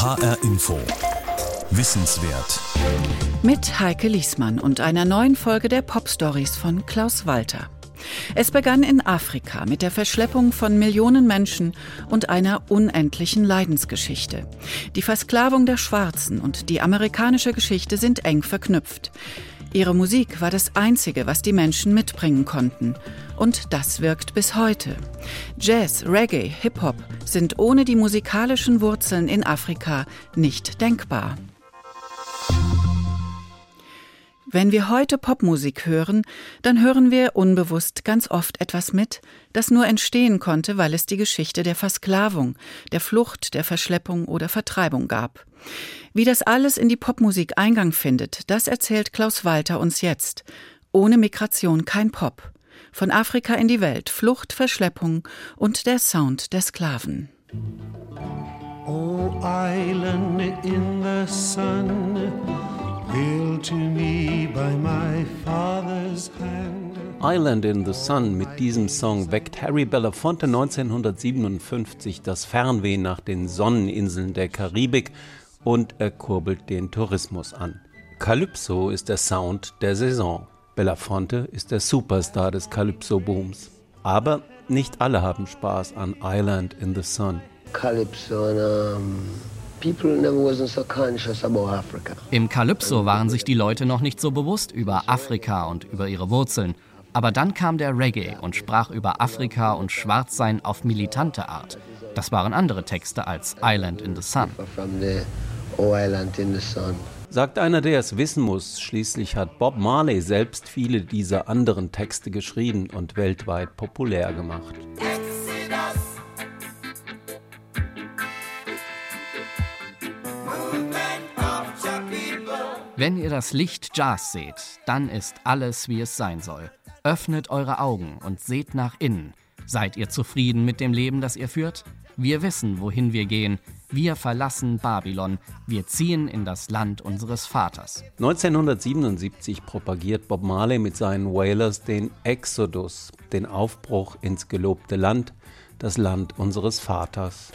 HR Info. Wissenswert. Mit Heike Liesmann und einer neuen Folge der Pop Stories von Klaus Walter. Es begann in Afrika mit der Verschleppung von Millionen Menschen und einer unendlichen Leidensgeschichte. Die Versklavung der Schwarzen und die amerikanische Geschichte sind eng verknüpft. Ihre Musik war das Einzige, was die Menschen mitbringen konnten. Und das wirkt bis heute. Jazz, Reggae, Hip-Hop sind ohne die musikalischen Wurzeln in Afrika nicht denkbar. Wenn wir heute Popmusik hören, dann hören wir unbewusst ganz oft etwas mit, das nur entstehen konnte, weil es die Geschichte der Versklavung, der Flucht, der Verschleppung oder Vertreibung gab. Wie das alles in die Popmusik Eingang findet, das erzählt Klaus Walter uns jetzt. Ohne Migration kein Pop. Von Afrika in die Welt, Flucht, Verschleppung und der Sound der Sklaven. Oh, island in the sun. Island in the Sun mit diesem Song weckt Harry Belafonte 1957 das Fernweh nach den Sonneninseln der Karibik und er kurbelt den Tourismus an. Calypso ist der Sound der Saison. Belafonte ist der Superstar des Calypso-Booms. Aber nicht alle haben Spaß an Island in the Sun. Calypso and um im Kalypso waren sich die Leute noch nicht so bewusst über Afrika und über ihre Wurzeln. Aber dann kam der Reggae und sprach über Afrika und Schwarzsein auf militante Art. Das waren andere Texte als Island in the Sun. Sagt einer, der es wissen muss, schließlich hat Bob Marley selbst viele dieser anderen Texte geschrieben und weltweit populär gemacht. Wenn ihr das Licht Jazz seht, dann ist alles, wie es sein soll. Öffnet eure Augen und seht nach innen. Seid ihr zufrieden mit dem Leben, das ihr führt? Wir wissen, wohin wir gehen. Wir verlassen Babylon. Wir ziehen in das Land unseres Vaters. 1977 propagiert Bob Marley mit seinen Wailers den Exodus, den Aufbruch ins gelobte Land, das Land unseres Vaters.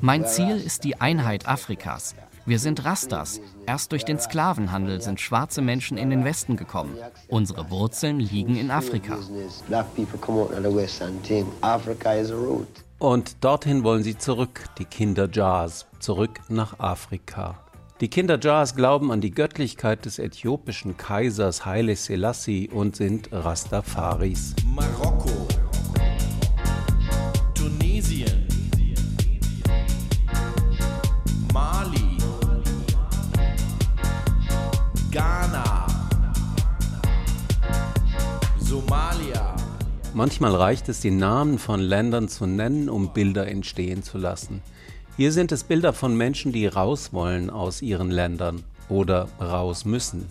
Mein Ziel ist die Einheit Afrikas. Wir sind Rastas. Erst durch den Sklavenhandel sind schwarze Menschen in den Westen gekommen. Unsere Wurzeln liegen in Afrika. Und dorthin wollen sie zurück, die Kinder Jars, zurück nach Afrika. Die Kinder Jars glauben an die Göttlichkeit des äthiopischen Kaisers Haile Selassie und sind Rastafaris. Marokko Manchmal reicht es, die Namen von Ländern zu nennen, um Bilder entstehen zu lassen. Hier sind es Bilder von Menschen, die raus wollen aus ihren Ländern oder raus müssen.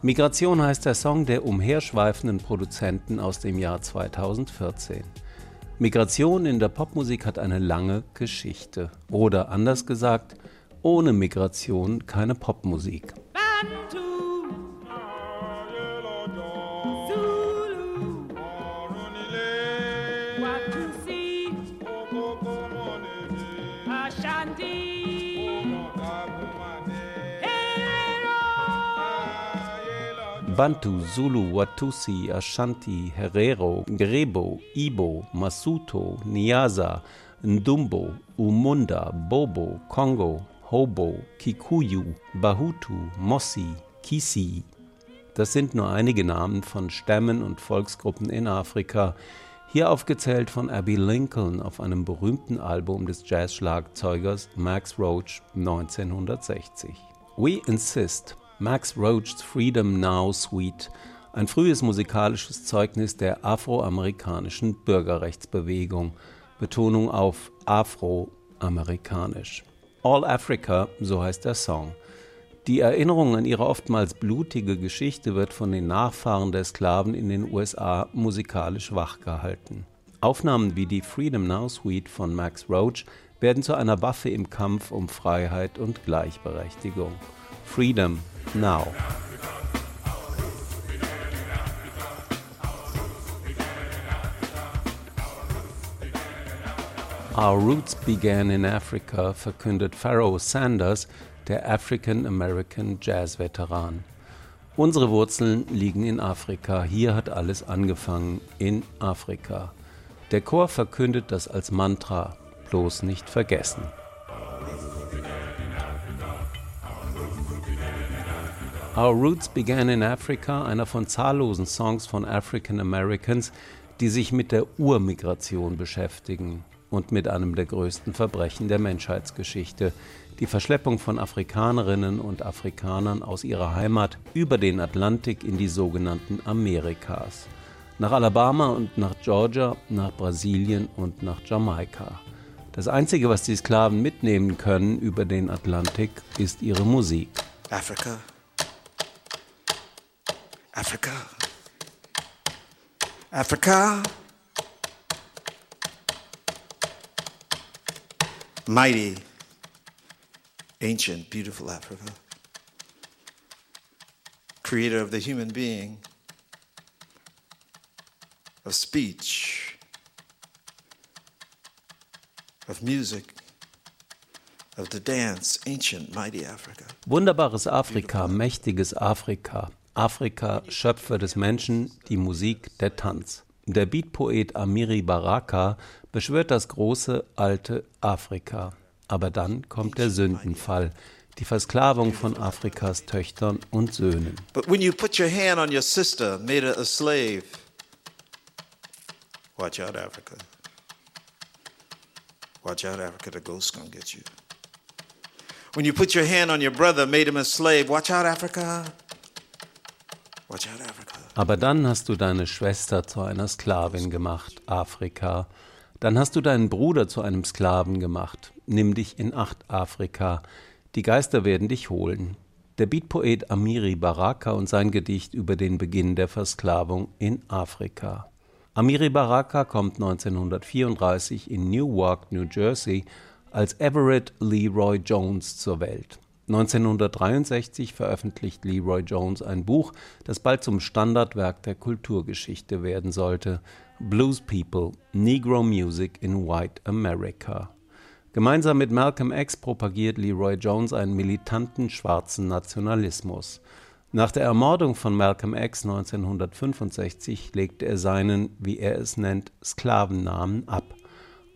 Migration heißt der Song der umherschweifenden Produzenten aus dem Jahr 2014. Migration in der Popmusik hat eine lange Geschichte. Oder anders gesagt, ohne Migration keine Popmusik. Bantu. Bantu, Zulu, Watusi, Ashanti, Herero, Grebo, Ibo, Masuto, Niasa, Ndumbo, Umunda, Bobo, Kongo, Hobo, Kikuyu, Bahutu, Mossi, Kisi. Das sind nur einige Namen von Stämmen und Volksgruppen in Afrika, hier aufgezählt von Abby Lincoln auf einem berühmten Album des Jazzschlagzeugers Max Roach 1960. We Insist Max Roach's Freedom Now Suite, ein frühes musikalisches Zeugnis der afroamerikanischen Bürgerrechtsbewegung, Betonung auf afroamerikanisch. All Africa, so heißt der Song. Die Erinnerung an ihre oftmals blutige Geschichte wird von den Nachfahren der Sklaven in den USA musikalisch wachgehalten. Aufnahmen wie die Freedom Now Suite von Max Roach werden zu einer Waffe im Kampf um Freiheit und Gleichberechtigung. Freedom now. Our Roots Began in Africa verkündet Pharaoh Sanders, der African American Jazz-Veteran. Unsere Wurzeln liegen in Afrika. Hier hat alles angefangen. In Afrika. Der Chor verkündet das als Mantra. Bloß nicht vergessen. Our Roots Began in Africa, einer von zahllosen Songs von African Americans, die sich mit der Urmigration beschäftigen und mit einem der größten Verbrechen der Menschheitsgeschichte, die Verschleppung von Afrikanerinnen und Afrikanern aus ihrer Heimat über den Atlantik in die sogenannten Amerikas. Nach Alabama und nach Georgia, nach Brasilien und nach Jamaika. Das Einzige, was die Sklaven mitnehmen können über den Atlantik, ist ihre Musik. Africa. Africa. Africa. Mighty, ancient, beautiful Africa. Creator of the human being, of speech, of music, of the dance, ancient, mighty Africa. Wunderbares Afrika, mächtiges Afrika. Afrika, Schöpfer des Menschen, die Musik, der Tanz. Der Beatpoet Amiri Baraka beschwört das große, alte Afrika. Aber dann kommt der Sündenfall, die Versklavung von Afrikas Töchtern und Söhnen. But when you put your hand on your sister, made her a slave, watch out, Africa. Watch out, Africa, the ghost's gonna get you. When you put your hand on your brother, made him a slave, watch out, Africa. Aber dann hast du deine Schwester zu einer Sklavin gemacht, Afrika. Dann hast du deinen Bruder zu einem Sklaven gemacht. Nimm dich in Acht, Afrika. Die Geister werden dich holen. Der Beatpoet Amiri Baraka und sein Gedicht über den Beginn der Versklavung in Afrika. Amiri Baraka kommt 1934 in Newark, New Jersey, als Everett Leroy Jones zur Welt. 1963 veröffentlicht Leroy Jones ein Buch, das bald zum Standardwerk der Kulturgeschichte werden sollte: Blues People, Negro Music in White America. Gemeinsam mit Malcolm X propagiert Leroy Jones einen militanten schwarzen Nationalismus. Nach der Ermordung von Malcolm X 1965 legte er seinen, wie er es nennt, Sklavennamen ab.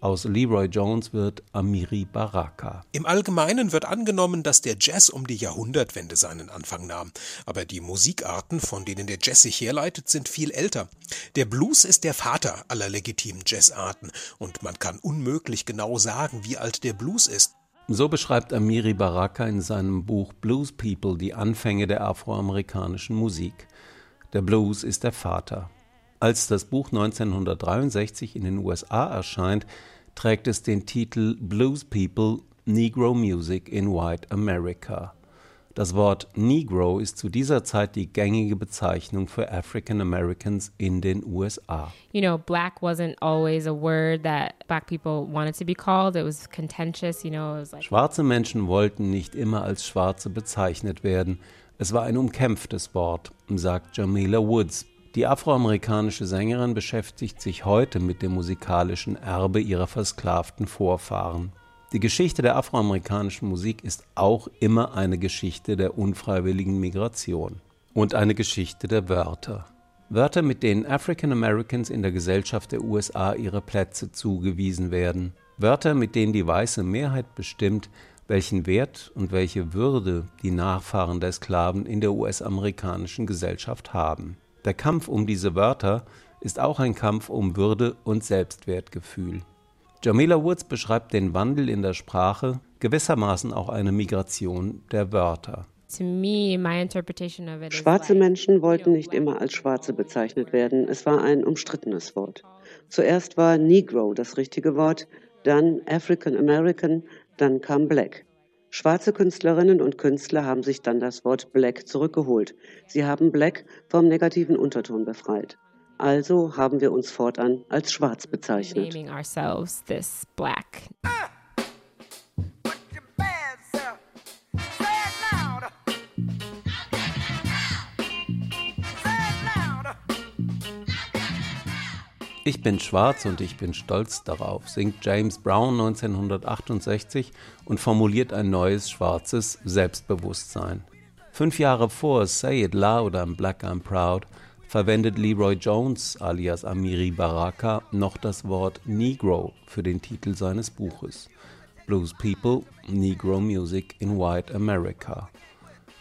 Aus Leroy Jones wird Amiri Baraka. Im Allgemeinen wird angenommen, dass der Jazz um die Jahrhundertwende seinen Anfang nahm. Aber die Musikarten, von denen der Jazz sich herleitet, sind viel älter. Der Blues ist der Vater aller legitimen Jazzarten und man kann unmöglich genau sagen, wie alt der Blues ist. So beschreibt Amiri Baraka in seinem Buch Blues People die Anfänge der afroamerikanischen Musik. Der Blues ist der Vater. Als das Buch 1963 in den USA erscheint, trägt es den Titel Blues People Negro Music in White America. Das Wort Negro ist zu dieser Zeit die gängige Bezeichnung für African Americans in den USA. You know, black wasn't always a word that black people wanted to be called. It was contentious, you know, it was like Schwarze Menschen wollten nicht immer als Schwarze bezeichnet werden. Es war ein umkämpftes Wort, sagt Jamila Woods, die afroamerikanische Sängerin beschäftigt sich heute mit dem musikalischen Erbe ihrer versklavten Vorfahren. Die Geschichte der afroamerikanischen Musik ist auch immer eine Geschichte der unfreiwilligen Migration und eine Geschichte der Wörter. Wörter, mit denen African Americans in der Gesellschaft der USA ihre Plätze zugewiesen werden. Wörter, mit denen die weiße Mehrheit bestimmt, welchen Wert und welche Würde die Nachfahren der Sklaven in der US-amerikanischen Gesellschaft haben. Der Kampf um diese Wörter ist auch ein Kampf um Würde und Selbstwertgefühl. Jamila Woods beschreibt den Wandel in der Sprache, gewissermaßen auch eine Migration der Wörter. Schwarze Menschen wollten nicht immer als Schwarze bezeichnet werden. Es war ein umstrittenes Wort. Zuerst war Negro das richtige Wort, dann African American, dann kam Black. Schwarze Künstlerinnen und Künstler haben sich dann das Wort Black zurückgeholt. Sie haben Black vom negativen Unterton befreit. Also haben wir uns fortan als schwarz bezeichnet. Ich bin schwarz und ich bin stolz darauf, singt James Brown 1968 und formuliert ein neues schwarzes Selbstbewusstsein. Fünf Jahre vor Say It Loud, I'm Black, I'm Proud verwendet Leroy Jones alias Amiri Baraka noch das Wort Negro für den Titel seines Buches Blues People, Negro Music in White America.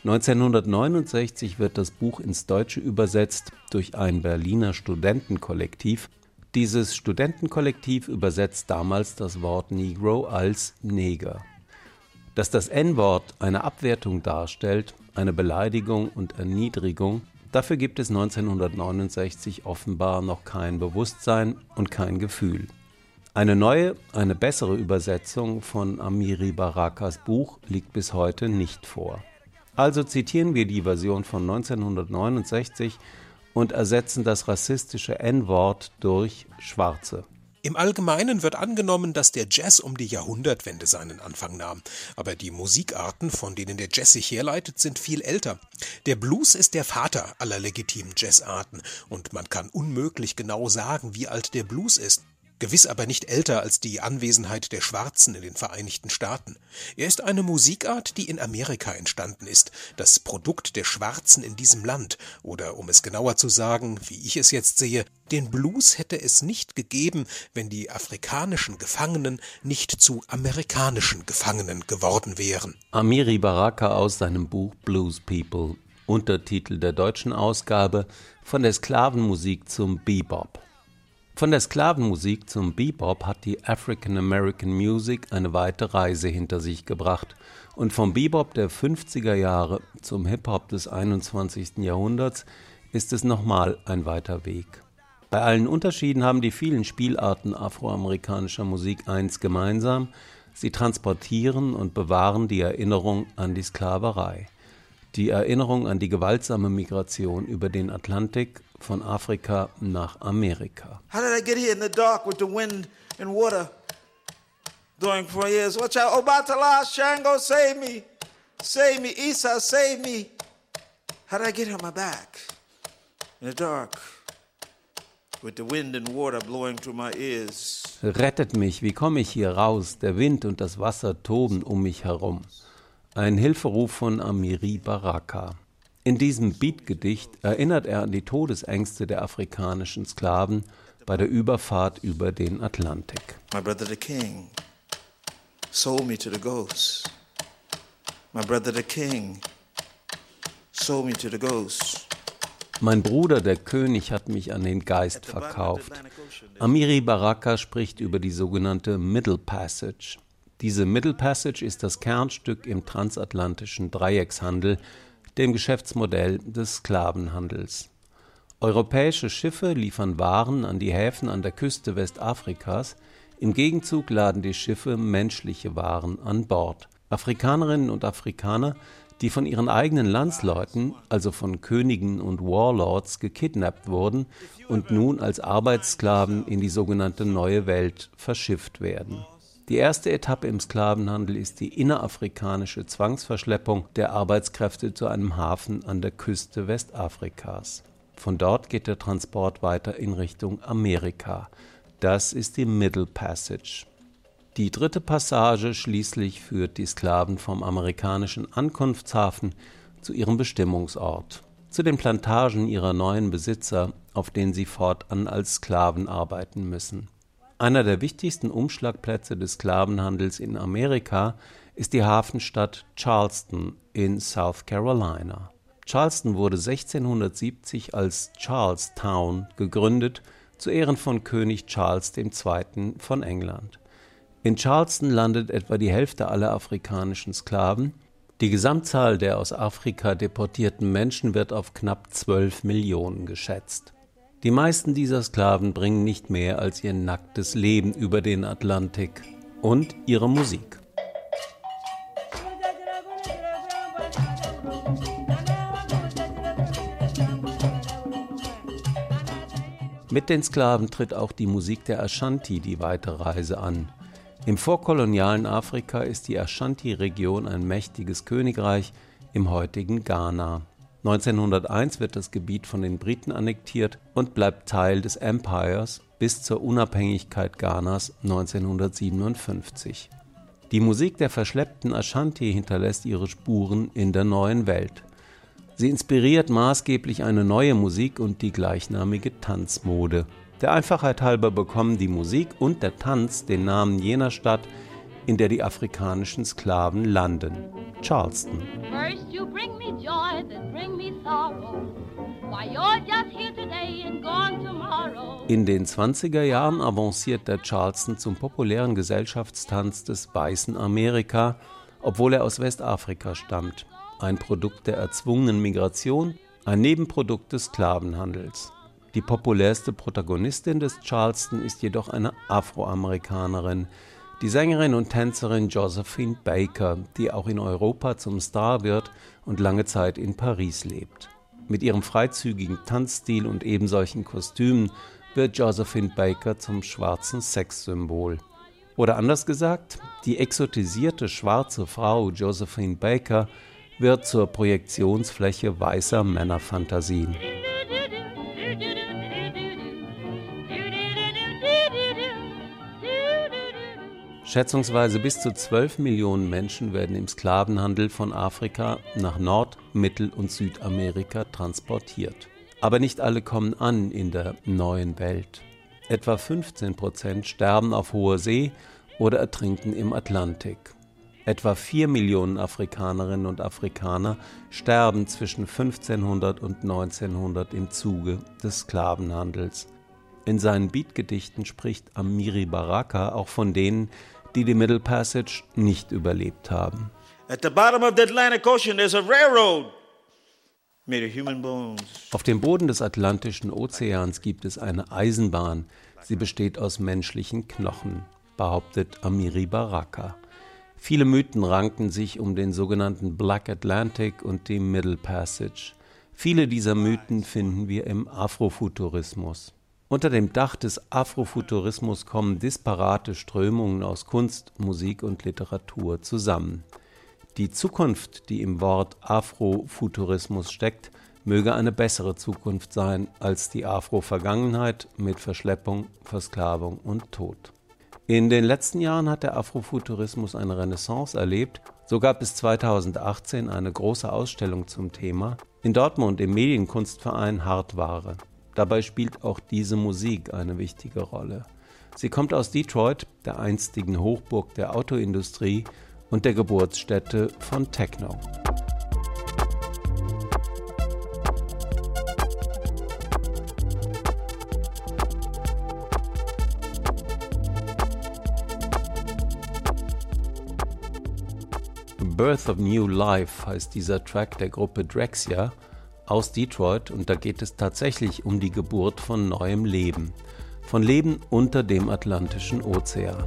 1969 wird das Buch ins Deutsche übersetzt durch ein Berliner Studentenkollektiv. Dieses Studentenkollektiv übersetzt damals das Wort Negro als Neger. Dass das N-Wort eine Abwertung darstellt, eine Beleidigung und Erniedrigung, Dafür gibt es 1969 offenbar noch kein Bewusstsein und kein Gefühl. Eine neue, eine bessere Übersetzung von Amiri Barakas Buch liegt bis heute nicht vor. Also zitieren wir die Version von 1969 und ersetzen das rassistische N-Wort durch Schwarze. Im Allgemeinen wird angenommen, dass der Jazz um die Jahrhundertwende seinen Anfang nahm. Aber die Musikarten, von denen der Jazz sich herleitet, sind viel älter. Der Blues ist der Vater aller legitimen Jazzarten und man kann unmöglich genau sagen, wie alt der Blues ist gewiss aber nicht älter als die Anwesenheit der Schwarzen in den Vereinigten Staaten. Er ist eine Musikart, die in Amerika entstanden ist, das Produkt der Schwarzen in diesem Land, oder um es genauer zu sagen, wie ich es jetzt sehe, den Blues hätte es nicht gegeben, wenn die afrikanischen Gefangenen nicht zu amerikanischen Gefangenen geworden wären. Amiri Baraka aus seinem Buch Blues People, Untertitel der deutschen Ausgabe Von der Sklavenmusik zum Bebop. Von der Sklavenmusik zum Bebop hat die African American Music eine weite Reise hinter sich gebracht und vom Bebop der 50er Jahre zum Hip-Hop des 21. Jahrhunderts ist es nochmal ein weiter Weg. Bei allen Unterschieden haben die vielen Spielarten afroamerikanischer Musik eins gemeinsam, sie transportieren und bewahren die Erinnerung an die Sklaverei, die Erinnerung an die gewaltsame Migration über den Atlantik von Afrika nach Amerika. How did I get here in the dark with the wind and water during four years? Watch out, Obatala, Shango, save me. Save me, Isa, save me. How did I get on my back in the dark? With the wind and water blowing through my ears. Rettet mich, wie komme ich hier raus? Der Wind und das Wasser toben um mich herum. Ein Hilferuf von Amiri Baraka. In diesem Beatgedicht erinnert er an die Todesängste der afrikanischen Sklaven bei der Überfahrt über den Atlantik. My brother the king sold me to the ghosts. My brother the king sold me to the ghosts. Mein Bruder, der König, hat mich an den Geist verkauft. Amiri Baraka spricht über die sogenannte Middle Passage. Diese Middle Passage ist das Kernstück im transatlantischen Dreieckshandel, dem Geschäftsmodell des Sklavenhandels. Europäische Schiffe liefern Waren an die Häfen an der Küste Westafrikas, im Gegenzug laden die Schiffe menschliche Waren an Bord. Afrikanerinnen und Afrikaner, die von ihren eigenen Landsleuten, also von Königen und Warlords, gekidnappt wurden und nun als Arbeitssklaven in die sogenannte Neue Welt verschifft werden. Die erste Etappe im Sklavenhandel ist die innerafrikanische Zwangsverschleppung der Arbeitskräfte zu einem Hafen an der Küste Westafrikas. Von dort geht der Transport weiter in Richtung Amerika. Das ist die Middle Passage. Die dritte Passage schließlich führt die Sklaven vom amerikanischen Ankunftshafen zu ihrem Bestimmungsort, zu den Plantagen ihrer neuen Besitzer, auf denen sie fortan als Sklaven arbeiten müssen. Einer der wichtigsten Umschlagplätze des Sklavenhandels in Amerika ist die Hafenstadt Charleston in South Carolina. Charleston wurde 1670 als Charlestown gegründet zu Ehren von König Charles II. von England. In Charleston landet etwa die Hälfte aller afrikanischen Sklaven. Die Gesamtzahl der aus Afrika deportierten Menschen wird auf knapp 12 Millionen geschätzt. Die meisten dieser Sklaven bringen nicht mehr als ihr nacktes Leben über den Atlantik und ihre Musik. Mit den Sklaven tritt auch die Musik der Ashanti die weite Reise an. Im vorkolonialen Afrika ist die Ashanti-Region ein mächtiges Königreich im heutigen Ghana. 1901 wird das Gebiet von den Briten annektiert und bleibt Teil des Empires bis zur Unabhängigkeit Ghanas 1957. Die Musik der verschleppten Ashanti hinterlässt ihre Spuren in der neuen Welt. Sie inspiriert maßgeblich eine neue Musik und die gleichnamige Tanzmode. Der Einfachheit halber bekommen die Musik und der Tanz den Namen jener Stadt, in der die afrikanischen Sklaven landen, Charleston. In den 20er Jahren avanciert der Charleston zum populären Gesellschaftstanz des weißen Amerika, obwohl er aus Westafrika stammt, ein Produkt der erzwungenen Migration, ein Nebenprodukt des Sklavenhandels. Die populärste Protagonistin des Charleston ist jedoch eine Afroamerikanerin, die Sängerin und Tänzerin Josephine Baker, die auch in Europa zum Star wird und lange Zeit in Paris lebt. Mit ihrem freizügigen Tanzstil und ebensolchen Kostümen wird Josephine Baker zum schwarzen Sexsymbol. Oder anders gesagt, die exotisierte schwarze Frau Josephine Baker wird zur Projektionsfläche weißer Männerfantasien. Schätzungsweise bis zu 12 Millionen Menschen werden im Sklavenhandel von Afrika nach Nord-, Mittel- und Südamerika transportiert. Aber nicht alle kommen an in der neuen Welt. Etwa 15 Prozent sterben auf hoher See oder ertrinken im Atlantik. Etwa 4 Millionen Afrikanerinnen und Afrikaner sterben zwischen 1500 und 1900 im Zuge des Sklavenhandels. In seinen Beatgedichten spricht Amiri Baraka auch von denen, die die Middle Passage nicht überlebt haben. At the bottom of the Atlantic Ocean there's a railroad made of human bones. Auf dem Boden des Atlantischen Ozeans gibt es eine Eisenbahn. Sie besteht aus menschlichen Knochen, behauptet Amiri Baraka. Viele Mythen ranken sich um den sogenannten Black Atlantic und die Middle Passage. Viele dieser Mythen finden wir im Afrofuturismus. Unter dem Dach des Afrofuturismus kommen disparate Strömungen aus Kunst, Musik und Literatur zusammen. Die Zukunft, die im Wort Afrofuturismus steckt, möge eine bessere Zukunft sein als die Afro-Vergangenheit mit Verschleppung, Versklavung und Tod. In den letzten Jahren hat der Afrofuturismus eine Renaissance erlebt. So gab es 2018 eine große Ausstellung zum Thema in Dortmund im Medienkunstverein Hartware. Dabei spielt auch diese Musik eine wichtige Rolle. Sie kommt aus Detroit, der einstigen Hochburg der Autoindustrie und der Geburtsstätte von Techno. Birth of New Life heißt dieser Track der Gruppe Drexia aus Detroit und da geht es tatsächlich um die Geburt von neuem Leben, von Leben unter dem Atlantischen Ozean.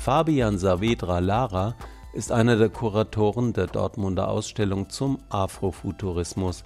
Fabian Saavedra Lara ist einer der Kuratoren der Dortmunder Ausstellung zum Afrofuturismus.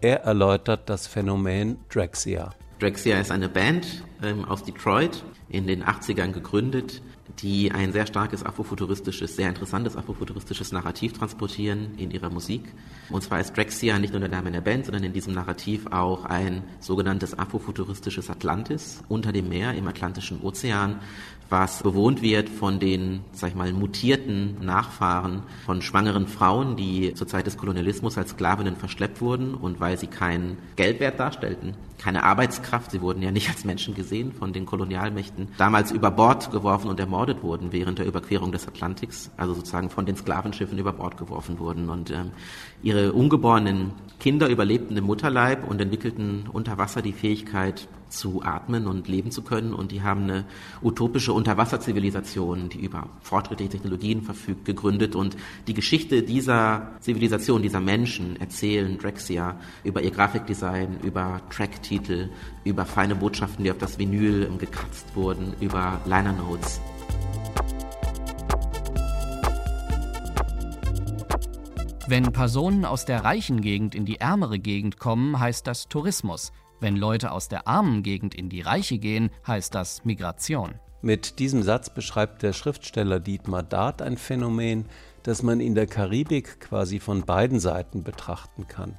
Er erläutert das Phänomen Drexia. Drexia ist eine Band ähm, aus Detroit, in den 80ern gegründet, die ein sehr starkes afrofuturistisches, sehr interessantes afrofuturistisches Narrativ transportieren in ihrer Musik. Und zwar ist Drexia nicht nur der Name der Band, sondern in diesem Narrativ auch ein sogenanntes afrofuturistisches Atlantis unter dem Meer im Atlantischen Ozean, was bewohnt wird von den, sag ich mal, mutierten Nachfahren von schwangeren Frauen, die zur Zeit des Kolonialismus als Sklavinnen verschleppt wurden und weil sie keinen Geldwert darstellten, keine Arbeitskraft, sie wurden ja nicht als Menschen gesehen von den Kolonialmächten, damals über Bord geworfen und ermordet wurden während der Überquerung des Atlantiks, also sozusagen von den Sklavenschiffen über Bord geworfen wurden. Und ähm, ihre ungeborenen Kinder überlebten im Mutterleib und entwickelten unter Wasser die Fähigkeit, zu atmen und leben zu können. Und die haben eine utopische Unterwasserzivilisation, die über fortschrittliche Technologien verfügt, gegründet. Und die Geschichte dieser Zivilisation, dieser Menschen erzählen Drexia über ihr Grafikdesign, über Tracktitel, über feine Botschaften, die auf das Vinyl gekratzt wurden, über Liner Notes. Wenn Personen aus der reichen Gegend in die ärmere Gegend kommen, heißt das Tourismus. Wenn Leute aus der armen Gegend in die reiche gehen, heißt das Migration. Mit diesem Satz beschreibt der Schriftsteller Dietmar Dart ein Phänomen, das man in der Karibik quasi von beiden Seiten betrachten kann.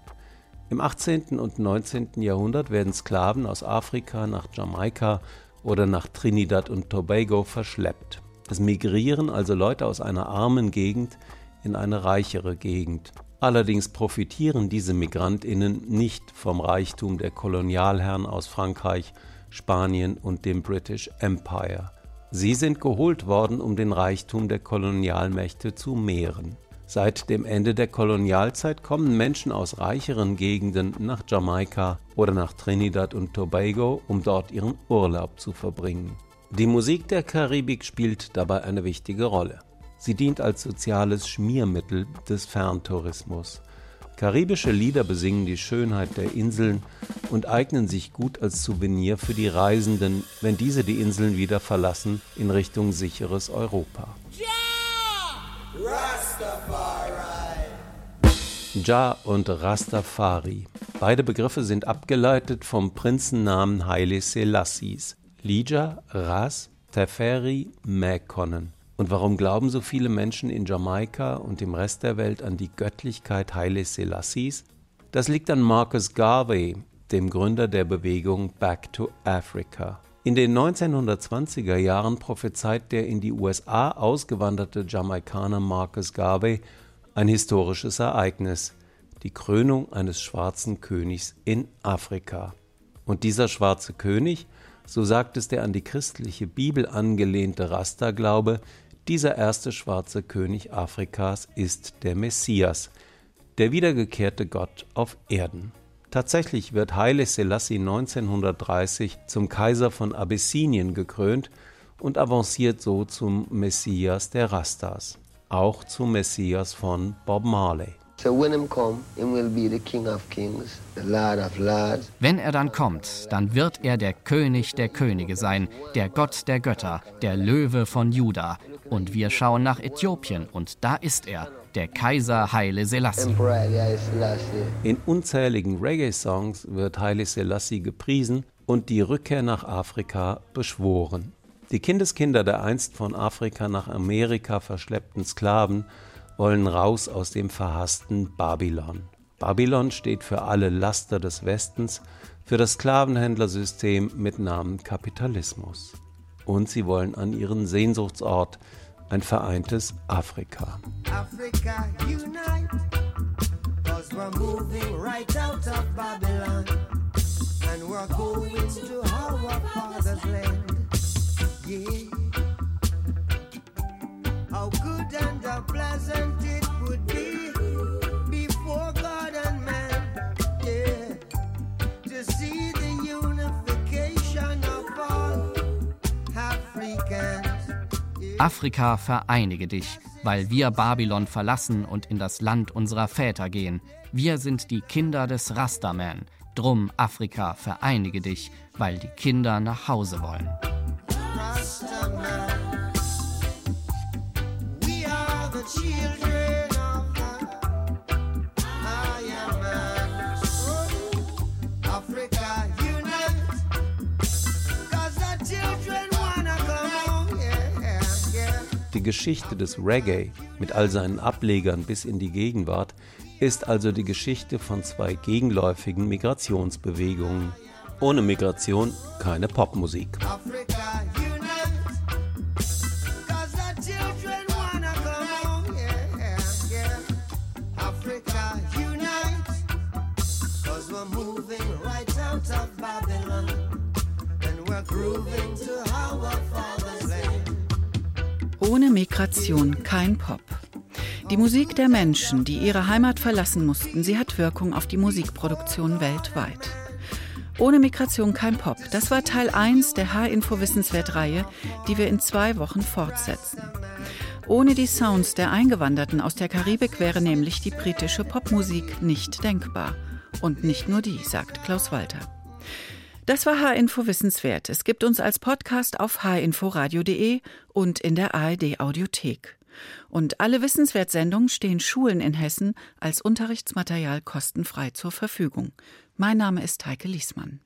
Im 18. und 19. Jahrhundert werden Sklaven aus Afrika nach Jamaika oder nach Trinidad und Tobago verschleppt. Es migrieren also Leute aus einer armen Gegend in eine reichere Gegend. Allerdings profitieren diese Migrantinnen nicht vom Reichtum der Kolonialherren aus Frankreich, Spanien und dem British Empire. Sie sind geholt worden, um den Reichtum der Kolonialmächte zu mehren. Seit dem Ende der Kolonialzeit kommen Menschen aus reicheren Gegenden nach Jamaika oder nach Trinidad und Tobago, um dort ihren Urlaub zu verbringen. Die Musik der Karibik spielt dabei eine wichtige Rolle. Sie dient als soziales Schmiermittel des Ferntourismus. Karibische Lieder besingen die Schönheit der Inseln und eignen sich gut als Souvenir für die Reisenden, wenn diese die Inseln wieder verlassen in Richtung sicheres Europa. Ja und Rastafari. Beide Begriffe sind abgeleitet vom Prinzennamen Haile Selassies. Lija, Ras, Teferi, Mekonnen. Und warum glauben so viele Menschen in Jamaika und dem Rest der Welt an die Göttlichkeit Haile Selassies? Das liegt an Marcus Garvey, dem Gründer der Bewegung Back to Africa. In den 1920er Jahren prophezeit der in die USA ausgewanderte Jamaikaner Marcus Garvey ein historisches Ereignis, die Krönung eines schwarzen Königs in Afrika. Und dieser schwarze König, so sagt es der an die christliche Bibel angelehnte Rasta-Glaube, dieser erste schwarze König Afrikas ist der Messias, der wiedergekehrte Gott auf Erden. Tatsächlich wird Haile Selassie 1930 zum Kaiser von Abyssinien gekrönt und avanciert so zum Messias der Rastas, auch zum Messias von Bob Marley. Wenn er dann kommt, dann wird er der König der Könige sein, der Gott der Götter, der Löwe von Juda. Und wir schauen nach Äthiopien und da ist er, der Kaiser Haile Selassie. In unzähligen Reggae-Songs wird Haile Selassie gepriesen und die Rückkehr nach Afrika beschworen. Die Kindeskinder der einst von Afrika nach Amerika verschleppten Sklaven wollen raus aus dem verhassten Babylon. Babylon steht für alle Laster des Westens, für das Sklavenhändlersystem mit Namen Kapitalismus. Und sie wollen an ihren Sehnsuchtsort, ein vereintes Afrika. Africa unite, cause we're moving right out of Babylon and we're going to our father's land. Yeah. How good and how pleasant it would be before God and man, yeah, to see the unification of all Africans. Afrika, vereinige dich, weil wir Babylon verlassen und in das Land unserer Väter gehen. Wir sind die Kinder des Rastaman. Drum, Afrika, vereinige dich, weil die Kinder nach Hause wollen. Rastaman. Die Geschichte des Reggae mit all seinen Ablegern bis in die Gegenwart ist also die Geschichte von zwei gegenläufigen Migrationsbewegungen. Ohne Migration keine Popmusik. grooving ohne Migration kein Pop. Die Musik der Menschen, die ihre Heimat verlassen mussten, sie hat Wirkung auf die Musikproduktion weltweit. Ohne Migration kein Pop. Das war Teil 1 der H-Info Wissenswert-Reihe, die wir in zwei Wochen fortsetzen. Ohne die Sounds der Eingewanderten aus der Karibik wäre nämlich die britische Popmusik nicht denkbar. Und nicht nur die, sagt Klaus Walter. Das war H-Info Wissenswert. Es gibt uns als Podcast auf hinforadio.de und in der ARD Audiothek. Und alle Wissenswertsendungen stehen Schulen in Hessen als Unterrichtsmaterial kostenfrei zur Verfügung. Mein Name ist Heike Liesmann.